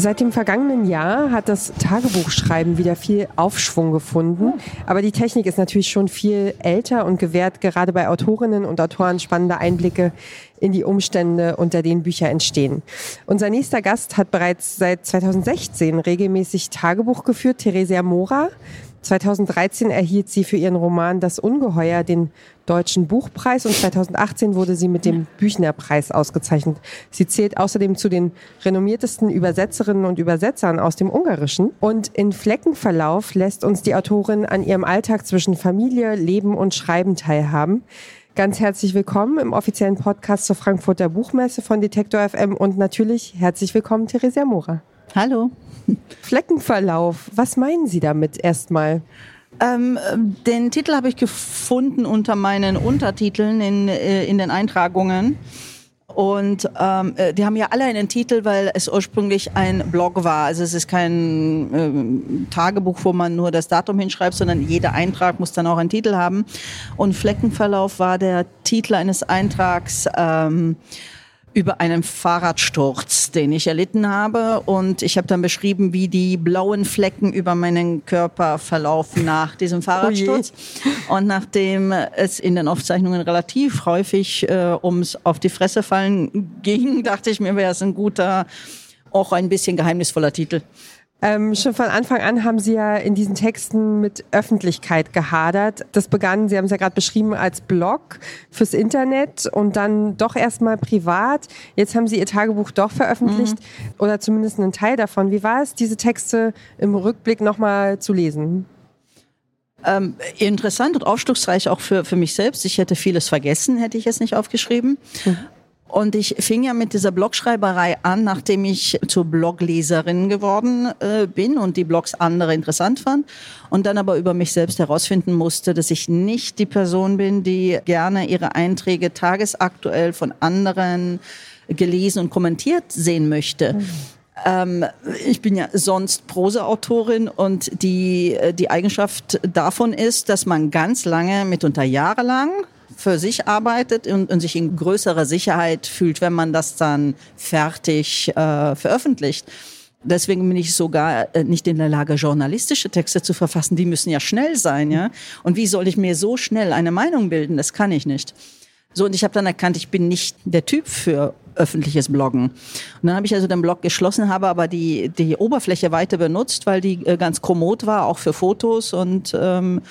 Seit dem vergangenen Jahr hat das Tagebuchschreiben wieder viel Aufschwung gefunden. Aber die Technik ist natürlich schon viel älter und gewährt gerade bei Autorinnen und Autoren spannende Einblicke in die Umstände, unter denen Bücher entstehen. Unser nächster Gast hat bereits seit 2016 regelmäßig Tagebuch geführt, Theresia Mora. 2013 erhielt sie für ihren Roman Das Ungeheuer den Deutschen Buchpreis und 2018 wurde sie mit dem Büchnerpreis ausgezeichnet. Sie zählt außerdem zu den renommiertesten Übersetzerinnen und Übersetzern aus dem Ungarischen. Und in Fleckenverlauf lässt uns die Autorin an ihrem Alltag zwischen Familie, Leben und Schreiben teilhaben. Ganz herzlich willkommen im offiziellen Podcast zur Frankfurter Buchmesse von Detektor FM und natürlich herzlich willkommen, Theresia Mora. Hallo. Fleckenverlauf, was meinen Sie damit erstmal? Ähm, den Titel habe ich gefunden unter meinen Untertiteln in, äh, in den Eintragungen. Und ähm, äh, die haben ja alle einen Titel, weil es ursprünglich ein Blog war. Also es ist kein äh, Tagebuch, wo man nur das Datum hinschreibt, sondern jeder Eintrag muss dann auch einen Titel haben. Und Fleckenverlauf war der Titel eines Eintrags. Ähm, über einen Fahrradsturz, den ich erlitten habe. Und ich habe dann beschrieben, wie die blauen Flecken über meinen Körper verlaufen nach diesem Fahrradsturz. Oh und nachdem es in den Aufzeichnungen relativ häufig äh, ums auf die Fresse fallen ging, dachte ich mir, wäre es ein guter, auch ein bisschen geheimnisvoller Titel. Ähm, schon von Anfang an haben Sie ja in diesen Texten mit Öffentlichkeit gehadert. Das begann, Sie haben es ja gerade beschrieben, als Blog fürs Internet und dann doch erstmal privat. Jetzt haben Sie Ihr Tagebuch doch veröffentlicht mhm. oder zumindest einen Teil davon. Wie war es, diese Texte im Rückblick nochmal zu lesen? Ähm, interessant und aufschlussreich auch für, für mich selbst. Ich hätte vieles vergessen, hätte ich es nicht aufgeschrieben. Mhm. Und ich fing ja mit dieser Blogschreiberei an, nachdem ich zur Blogleserin geworden äh, bin und die Blogs andere interessant fand. Und dann aber über mich selbst herausfinden musste, dass ich nicht die Person bin, die gerne ihre Einträge tagesaktuell von anderen gelesen und kommentiert sehen möchte. Mhm. Ähm, ich bin ja sonst Proseautorin und die, äh, die Eigenschaft davon ist, dass man ganz lange, mitunter jahrelang, für sich arbeitet und, und sich in größerer Sicherheit fühlt, wenn man das dann fertig äh, veröffentlicht. Deswegen bin ich sogar äh, nicht in der Lage, journalistische Texte zu verfassen. Die müssen ja schnell sein, ja. Und wie soll ich mir so schnell eine Meinung bilden? Das kann ich nicht. So, und ich habe dann erkannt, ich bin nicht der Typ für öffentliches Bloggen. Und dann habe ich also den Blog geschlossen, habe aber die, die Oberfläche weiter benutzt, weil die äh, ganz kommod war, auch für Fotos und ähm,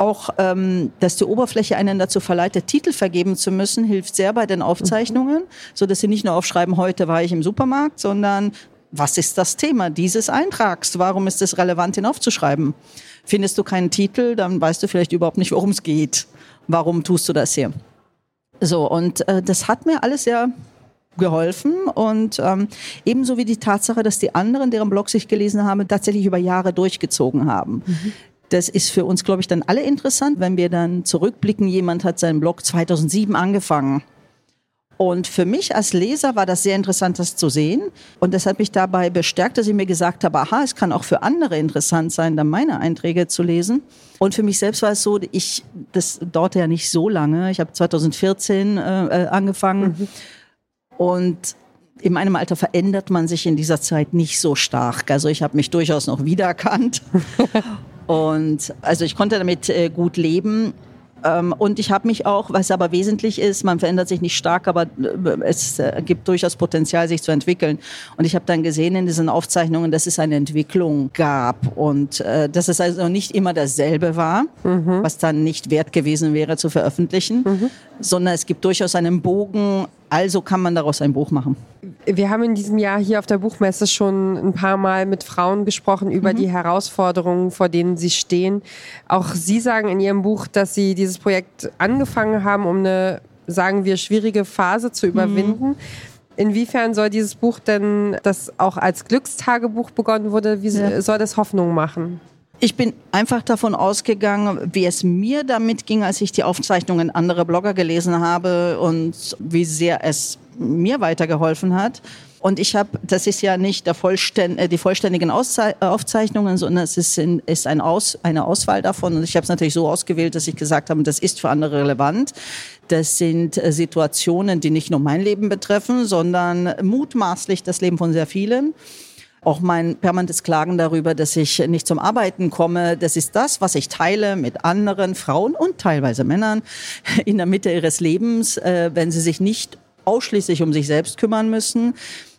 auch, ähm, dass die Oberfläche einen dazu verleitet, Titel vergeben zu müssen, hilft sehr bei den Aufzeichnungen, so dass sie nicht nur aufschreiben, heute war ich im Supermarkt, sondern was ist das Thema dieses Eintrags? Warum ist es relevant, ihn aufzuschreiben? Findest du keinen Titel, dann weißt du vielleicht überhaupt nicht, worum es geht. Warum tust du das hier? So, und äh, das hat mir alles sehr geholfen und ähm, ebenso wie die Tatsache, dass die anderen, deren Blog ich gelesen habe, tatsächlich über Jahre durchgezogen haben. Mhm. Das ist für uns, glaube ich, dann alle interessant, wenn wir dann zurückblicken. Jemand hat seinen Blog 2007 angefangen. Und für mich als Leser war das sehr interessant, das zu sehen. Und das hat mich dabei bestärkt, dass ich mir gesagt habe, aha, es kann auch für andere interessant sein, dann meine Einträge zu lesen. Und für mich selbst war es so, ich, das dauerte ja nicht so lange. Ich habe 2014 äh, äh, angefangen. Mhm. Und in meinem Alter verändert man sich in dieser Zeit nicht so stark. Also ich habe mich durchaus noch wiedererkannt. Und also ich konnte damit äh, gut leben. Ähm, und ich habe mich auch, was aber wesentlich ist, man verändert sich nicht stark, aber äh, es äh, gibt durchaus Potenzial, sich zu entwickeln. Und ich habe dann gesehen in diesen Aufzeichnungen, dass es eine Entwicklung gab und dass es also nicht immer dasselbe war, mhm. was dann nicht wert gewesen wäre zu veröffentlichen, mhm. sondern es gibt durchaus einen Bogen also kann man daraus ein Buch machen. Wir haben in diesem Jahr hier auf der Buchmesse schon ein paar Mal mit Frauen gesprochen über mhm. die Herausforderungen, vor denen sie stehen. Auch Sie sagen in Ihrem Buch, dass Sie dieses Projekt angefangen haben, um eine, sagen wir, schwierige Phase zu überwinden. Mhm. Inwiefern soll dieses Buch denn, das auch als Glückstagebuch begonnen wurde, wie ja. soll das Hoffnung machen? Ich bin einfach davon ausgegangen, wie es mir damit ging, als ich die Aufzeichnungen anderer Blogger gelesen habe und wie sehr es mir weitergeholfen hat. Und ich habe, das ist ja nicht der Vollständ, äh, die vollständigen Auszei Aufzeichnungen, sondern es ist, in, ist ein Aus, eine Auswahl davon. Und ich habe es natürlich so ausgewählt, dass ich gesagt habe, das ist für andere relevant. Das sind äh, Situationen, die nicht nur mein Leben betreffen, sondern mutmaßlich das Leben von sehr vielen. Auch mein permanentes Klagen darüber, dass ich nicht zum Arbeiten komme, das ist das, was ich teile mit anderen Frauen und teilweise Männern in der Mitte ihres Lebens, äh, wenn sie sich nicht ausschließlich um sich selbst kümmern müssen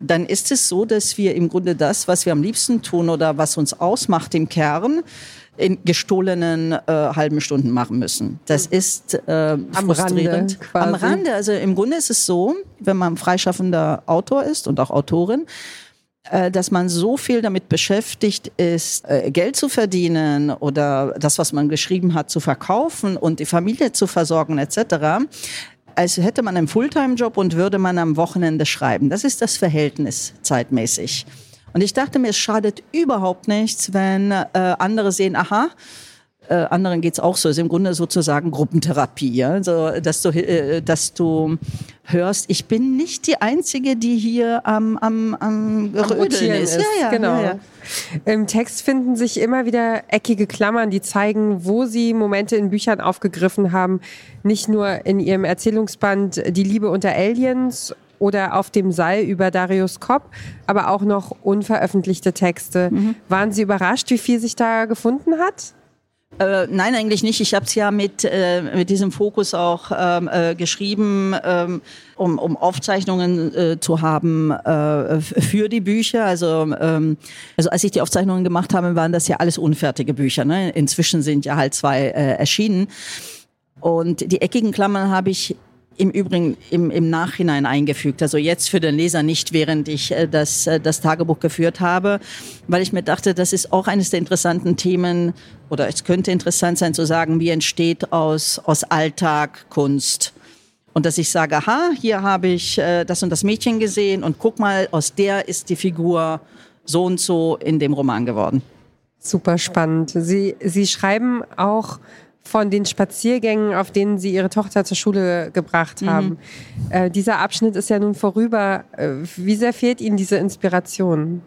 dann ist es so, dass wir im Grunde das, was wir am liebsten tun oder was uns ausmacht im Kern, in gestohlenen äh, halben Stunden machen müssen. Das ist äh, am frustrierend. Rande quasi. Am Rande. Also im Grunde ist es so, wenn man freischaffender Autor ist und auch Autorin, äh, dass man so viel damit beschäftigt ist, äh, Geld zu verdienen oder das, was man geschrieben hat, zu verkaufen und die Familie zu versorgen etc., als hätte man einen Fulltime-Job und würde man am Wochenende schreiben. Das ist das Verhältnis zeitmäßig. Und ich dachte mir, es schadet überhaupt nichts, wenn äh, andere sehen, aha, äh, anderen geht's auch so. Es ist im Grunde sozusagen Gruppentherapie, ja? also, dass, du, äh, dass du hörst, ich bin nicht die Einzige, die hier am, am, am, am Rödeln ist. ist. Ja, ja, genau. Ja. Im Text finden sich immer wieder eckige Klammern, die zeigen, wo sie Momente in Büchern aufgegriffen haben. Nicht nur in ihrem Erzählungsband Die Liebe unter Aliens oder auf dem Seil über Darius Kopp, aber auch noch unveröffentlichte Texte. Mhm. Waren Sie überrascht, wie viel sich da gefunden hat? Äh, nein, eigentlich nicht. Ich habe es ja mit, äh, mit diesem Fokus auch ähm, äh, geschrieben, ähm, um, um Aufzeichnungen äh, zu haben äh, für die Bücher. Also, ähm, also als ich die Aufzeichnungen gemacht habe, waren das ja alles unfertige Bücher. Ne? Inzwischen sind ja halt zwei äh, erschienen. Und die eckigen Klammern habe ich im Übrigen im, im Nachhinein eingefügt. Also jetzt für den Leser nicht, während ich äh, das, äh, das Tagebuch geführt habe, weil ich mir dachte, das ist auch eines der interessanten Themen oder es könnte interessant sein zu sagen, wie entsteht aus, aus Alltag Kunst. Und dass ich sage, aha, hier habe ich äh, das und das Mädchen gesehen und guck mal, aus der ist die Figur so und so in dem Roman geworden. Super spannend. Sie, Sie schreiben auch von den Spaziergängen, auf denen sie ihre Tochter zur Schule gebracht mhm. haben. Mhm. Äh, dieser Abschnitt ist ja nun vorüber. Äh, wie sehr fehlt Ihnen diese Inspiration?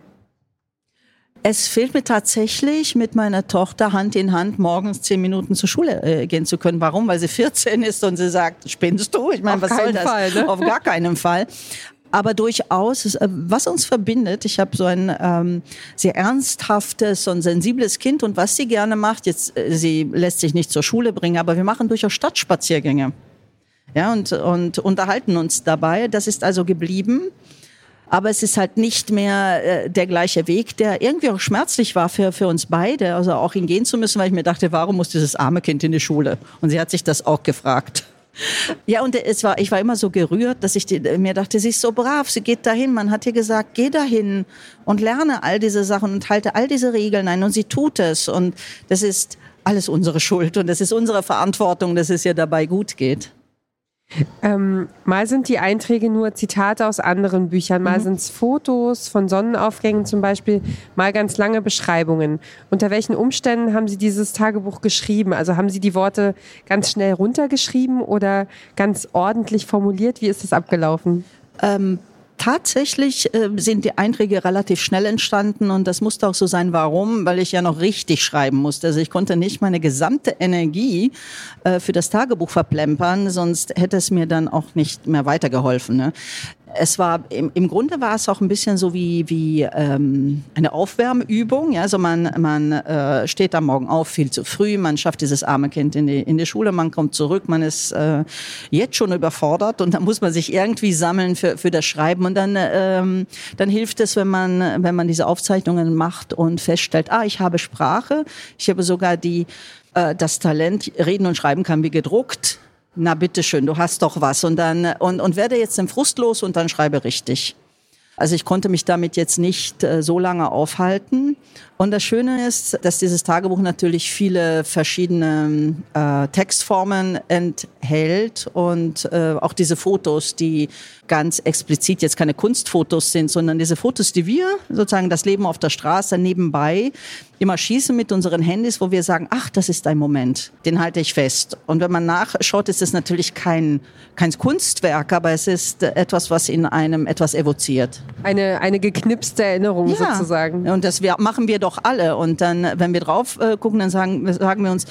Es fehlt mir tatsächlich, mit meiner Tochter Hand in Hand morgens zehn Minuten zur Schule äh, gehen zu können. Warum? Weil sie 14 ist und sie sagt, spinnst du? Ich meine, was soll das? Fall, ne? Auf gar keinen Fall aber durchaus, äh, was uns verbindet, ich habe so ein ähm, sehr ernsthaftes und sensibles Kind und was sie gerne macht, jetzt, äh, sie lässt sich nicht zur Schule bringen, aber wir machen durchaus Stadtspaziergänge. Ja, und, und unterhalten uns dabei. Das ist also geblieben. Aber es ist halt nicht mehr äh, der gleiche Weg, der irgendwie auch schmerzlich war für, für uns beide. Also auch ihn gehen zu müssen, weil ich mir dachte, warum muss dieses arme Kind in die Schule? Und sie hat sich das auch gefragt. Ja, und es war, ich war immer so gerührt, dass ich mir dachte, sie ist so brav, sie geht dahin. Man hat ihr gesagt, geh dahin und lerne all diese Sachen und halte all diese Regeln ein. Und sie tut es. Und das ist alles unsere Schuld und das ist unsere Verantwortung, dass es ihr dabei gut geht. Ähm, mal sind die Einträge nur Zitate aus anderen Büchern, mal mhm. sind es Fotos von Sonnenaufgängen zum Beispiel, mal ganz lange Beschreibungen. Unter welchen Umständen haben Sie dieses Tagebuch geschrieben? Also haben Sie die Worte ganz schnell runtergeschrieben oder ganz ordentlich formuliert? Wie ist das abgelaufen? Ähm, Tatsächlich äh, sind die Einträge relativ schnell entstanden und das musste auch so sein. Warum? Weil ich ja noch richtig schreiben musste. Also ich konnte nicht meine gesamte Energie äh, für das Tagebuch verplempern, sonst hätte es mir dann auch nicht mehr weitergeholfen. Ne? Es war im, im Grunde war es auch ein bisschen so wie wie ähm, eine Aufwärmübung. Ja, also man man äh, steht am Morgen auf viel zu früh, man schafft dieses arme Kind in die in die Schule, man kommt zurück, man ist äh, jetzt schon überfordert und dann muss man sich irgendwie sammeln für für das Schreiben und dann ähm, dann hilft es, wenn man wenn man diese Aufzeichnungen macht und feststellt, ah, ich habe Sprache, ich habe sogar die äh, das Talent reden und schreiben kann wie gedruckt na bitteschön, du hast doch was. Und dann, und, und werde jetzt den Frust los und dann schreibe richtig. Also ich konnte mich damit jetzt nicht äh, so lange aufhalten. Und das Schöne ist, dass dieses Tagebuch natürlich viele verschiedene äh, Textformen enthält und äh, auch diese Fotos, die ganz explizit jetzt keine Kunstfotos sind, sondern diese Fotos, die wir sozusagen das Leben auf der Straße nebenbei immer schießen mit unseren Handys, wo wir sagen, ach, das ist ein Moment, den halte ich fest. Und wenn man nachschaut, ist es natürlich kein, kein Kunstwerk, aber es ist etwas, was in einem etwas evoziert. Eine, eine geknipste Erinnerung ja. sozusagen. Und das wir, machen wir doch alle. Und dann, wenn wir drauf äh, gucken, dann sagen, sagen wir uns,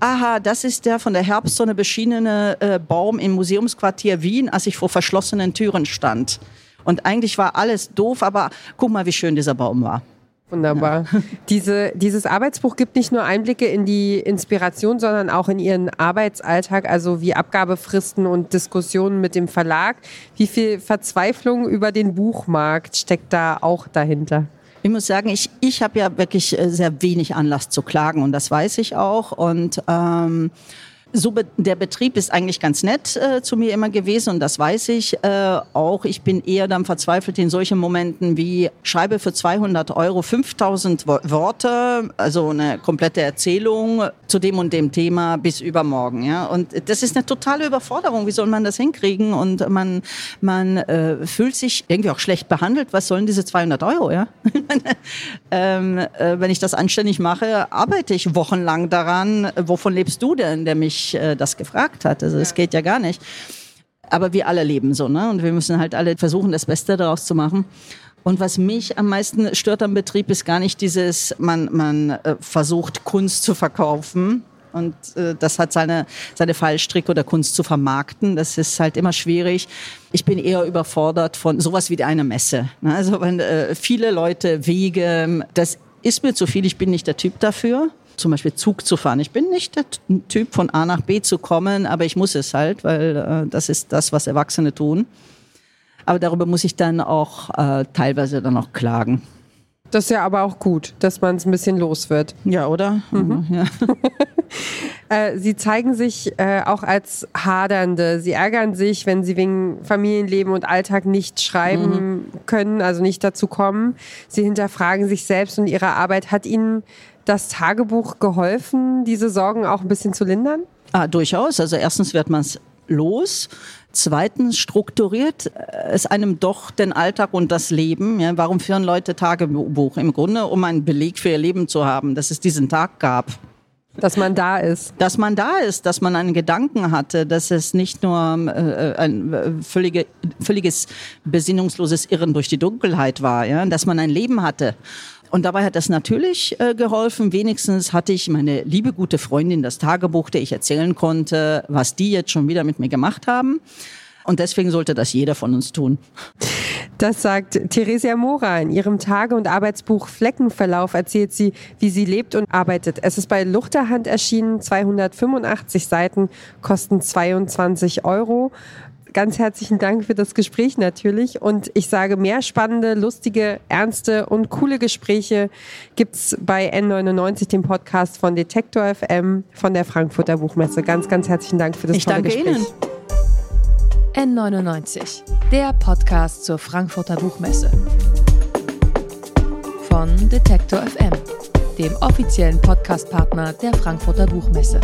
aha, das ist der von der Herbstsonne beschienene äh, Baum im Museumsquartier Wien, als ich vor verschlossenen Türen stand. Und eigentlich war alles doof, aber guck mal, wie schön dieser Baum war. Wunderbar. Ja. Diese, dieses Arbeitsbuch gibt nicht nur Einblicke in die Inspiration, sondern auch in Ihren Arbeitsalltag, also wie Abgabefristen und Diskussionen mit dem Verlag. Wie viel Verzweiflung über den Buchmarkt steckt da auch dahinter? Ich muss sagen, ich, ich habe ja wirklich äh, sehr wenig Anlass zu klagen und das weiß ich auch. Und ähm, so be der Betrieb ist eigentlich ganz nett äh, zu mir immer gewesen und das weiß ich äh, auch. Ich bin eher dann verzweifelt in solchen Momenten wie schreibe für 200 Euro 5000 Worte, also eine komplette Erzählung zu dem und dem Thema bis übermorgen. Ja? Und das ist eine totale Überforderung. Wie soll man das hinkriegen? Und man, man äh, fühlt sich irgendwie auch schlecht behandelt. Was sollen diese 200 Euro? Ja? ähm, äh, wenn ich das anständig mache, arbeite ich wochenlang daran. Wovon lebst du denn, der mich mich äh, das gefragt hat. Also es geht ja gar nicht. Aber wir alle leben so, ne? Und wir müssen halt alle versuchen, das Beste daraus zu machen. Und was mich am meisten stört am Betrieb, ist gar nicht dieses, man, man äh, versucht, Kunst zu verkaufen. Und äh, das hat seine, seine Fallstricke oder Kunst zu vermarkten. Das ist halt immer schwierig. Ich bin eher überfordert von sowas wie einer Messe. Ne? Also wenn äh, viele Leute Wege, das ist mir zu viel, ich bin nicht der Typ dafür zum Beispiel Zug zu fahren. Ich bin nicht der Typ, von A nach B zu kommen, aber ich muss es halt, weil äh, das ist das, was Erwachsene tun. Aber darüber muss ich dann auch äh, teilweise dann auch klagen. Das ist ja aber auch gut, dass man es ein bisschen los wird. Ja, oder? Mhm. Ja. äh, sie zeigen sich äh, auch als Hadernde. Sie ärgern sich, wenn sie wegen Familienleben und Alltag nicht schreiben mhm. können, also nicht dazu kommen. Sie hinterfragen sich selbst und ihre Arbeit. Hat Ihnen das Tagebuch geholfen, diese Sorgen auch ein bisschen zu lindern? Ah, durchaus. Also erstens wird man es los. Zweitens strukturiert es einem doch den Alltag und das Leben. Ja, warum führen Leute Tagebuch? Im Grunde, um einen Beleg für ihr Leben zu haben, dass es diesen Tag gab. Dass man da ist. Dass man da ist, dass man einen Gedanken hatte, dass es nicht nur äh, ein völlige, völliges besinnungsloses Irren durch die Dunkelheit war, ja? dass man ein Leben hatte. Und dabei hat das natürlich äh, geholfen. Wenigstens hatte ich meine liebe gute Freundin das Tagebuch, der ich erzählen konnte, was die jetzt schon wieder mit mir gemacht haben. Und deswegen sollte das jeder von uns tun. Das sagt Theresia Mora. In ihrem Tage- und Arbeitsbuch Fleckenverlauf erzählt sie, wie sie lebt und arbeitet. Es ist bei Luchterhand erschienen, 285 Seiten, kosten 22 Euro ganz herzlichen Dank für das Gespräch natürlich. Und ich sage, mehr spannende, lustige, ernste und coole Gespräche gibt es bei N99, dem Podcast von Detektor FM von der Frankfurter Buchmesse. Ganz, ganz herzlichen Dank für das ich tolle danke Gespräch. Ihnen. N99, der Podcast zur Frankfurter Buchmesse. Von Detektor FM, dem offiziellen Podcastpartner der Frankfurter Buchmesse.